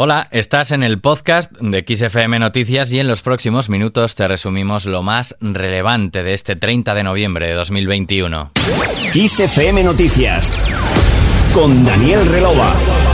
Hola, estás en el podcast de XFM Noticias y en los próximos minutos te resumimos lo más relevante de este 30 de noviembre de 2021. XFM Noticias con Daniel Relova.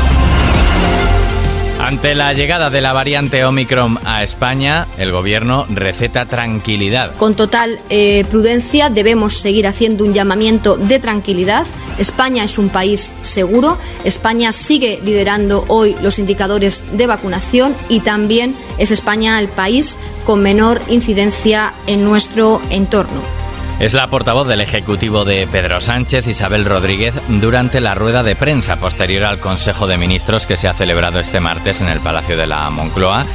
Ante la llegada de la variante Omicron a España, el gobierno receta tranquilidad. Con total eh, prudencia debemos seguir haciendo un llamamiento de tranquilidad. España es un país seguro. España sigue liderando hoy los indicadores de vacunación y también es España el país con menor incidencia en nuestro entorno. Es la portavoz del Ejecutivo de Pedro Sánchez, Isabel Rodríguez, durante la rueda de prensa posterior al Consejo de Ministros que se ha celebrado este martes en el Palacio de la Moncloa.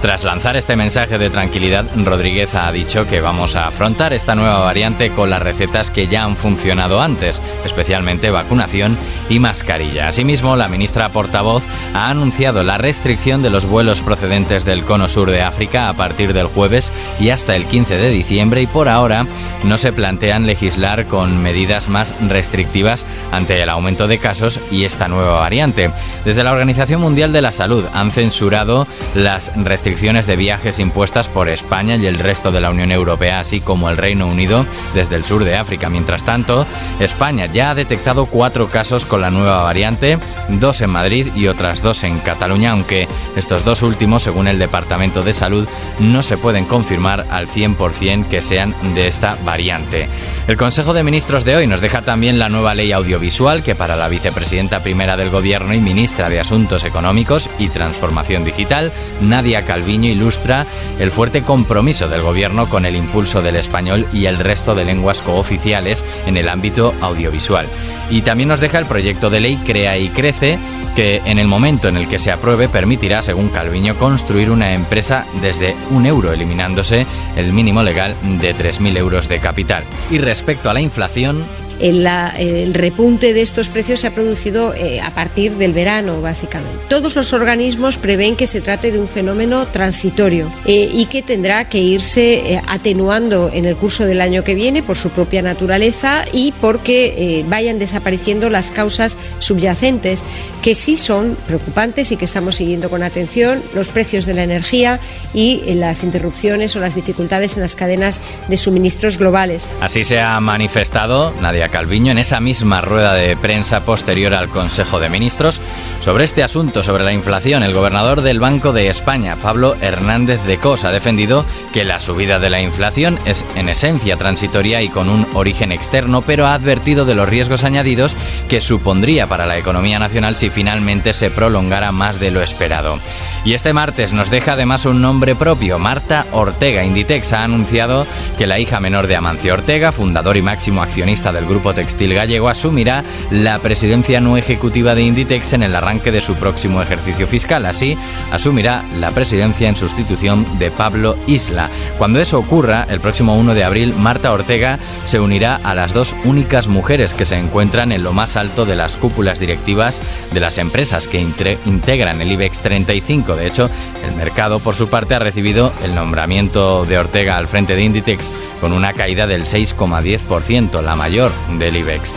Tras lanzar este mensaje de tranquilidad, Rodríguez ha dicho que vamos a afrontar esta nueva variante con las recetas que ya han funcionado antes, especialmente vacunación y mascarilla. Asimismo, la ministra portavoz ha anunciado la restricción de los vuelos procedentes del cono sur de África a partir del jueves y hasta el 15 de diciembre y por ahora no se plantean legislar con medidas más restrictivas ante el aumento de casos y esta nueva variante. Desde la Organización Mundial de la Salud han censurado las restricciones restricciones de viajes impuestas por España y el resto de la Unión Europea, así como el Reino Unido desde el sur de África. Mientras tanto, España ya ha detectado cuatro casos con la nueva variante, dos en Madrid y otras dos en Cataluña, aunque estos dos últimos, según el Departamento de Salud, no se pueden confirmar al 100% que sean de esta variante. El Consejo de Ministros de hoy nos deja también la nueva ley audiovisual que para la vicepresidenta primera del Gobierno y ministra de Asuntos Económicos y Transformación Digital, Nadia Calviño ilustra el fuerte compromiso del gobierno con el impulso del español y el resto de lenguas cooficiales en el ámbito audiovisual. Y también nos deja el proyecto de ley Crea y Crece, que en el momento en el que se apruebe permitirá, según Calviño, construir una empresa desde un euro, eliminándose el mínimo legal de 3.000 euros de capital. Y respecto a la inflación, el, repunte de estos precios se ha producido eh, a partir del verano, básicamente. Todos los organismos prevén que se trate de un fenómeno transitorio eh, y que tendrá que irse eh, atenuando en el curso del año que viene por su propia naturaleza y porque vayan desapareciendo las causas subyacentes, que sí son preocupantes y que estamos siguiendo con atención, los precios de la energía y las interrupciones o las dificultades en las cadenas de suministros globales. Así se ha manifestado Nadia Calviño en esa misma rueda de prensa posterior al Consejo de Ministros sobre este asunto, sobre la inflación. El gobernador del Banco de España, Pablo Hernández de Cos, ha defendido que la subida de la inflación es en esencia transitoria y con un origen externo, pero ha advertido de los riesgos añadidos que supondría para la economía nacional si finalmente se prolongara más de lo esperado. Y este martes nos deja además un nombre propio, Marta Ortega. Inditex ha anunciado que la hija menor de Amancio Ortega, fundador y máximo accionista del grupo Textil Gallego asumirá la presidencia no ejecutiva de Inditex en el arranque de su próximo ejercicio fiscal. Así, asumirá la presidencia en sustitución de Pablo Isla. Cuando eso ocurra, el próximo 1 de abril, Marta Ortega se unirá a las dos únicas mujeres que se encuentran en lo más alto de las cúpulas directivas de las empresas que integran el IBEX 35. De hecho, el mercado, por su parte, ha recibido el nombramiento de Ortega al frente de Inditex con una caída del 6,10%, la mayor del IBEX.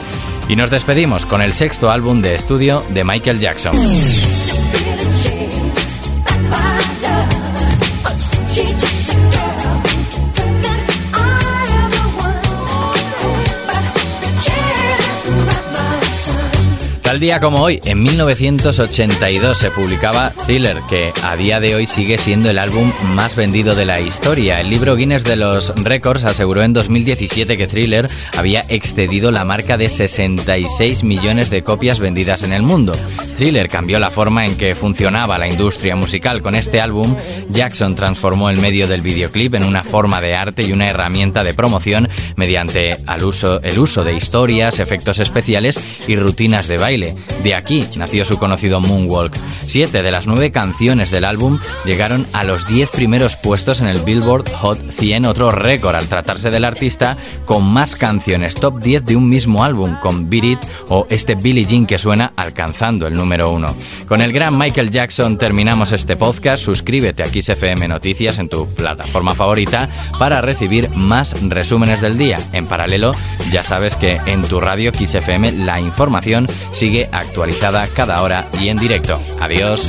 Y nos despedimos con el sexto álbum de estudio de Michael Jackson. Tal día como hoy, en 1982, se publicaba Thriller, que a día de hoy sigue siendo el álbum más vendido de la historia. El libro Guinness de los Records aseguró en 2017 que Thriller había excedido la marca de 66 millones de copias vendidas en el mundo. Thriller cambió la forma en que funcionaba la industria musical. Con este álbum, Jackson transformó el medio del videoclip en una forma de arte y una herramienta de promoción mediante el uso, de historias, efectos especiales y rutinas de baile de aquí nació su conocido Moonwalk. Siete de las nueve canciones del álbum llegaron a los diez primeros puestos en el Billboard Hot 100, otro récord al tratarse del artista con más canciones top 10 de un mismo álbum, con Beat It o este Billie Jean que suena alcanzando el número uno. Con el gran Michael Jackson terminamos este podcast. Suscríbete a XFM Noticias en tu plataforma favorita para recibir más resúmenes del día. En paralelo, ya sabes que en tu radio XFM la información sigue actualizada cada hora y en directo. Adiós.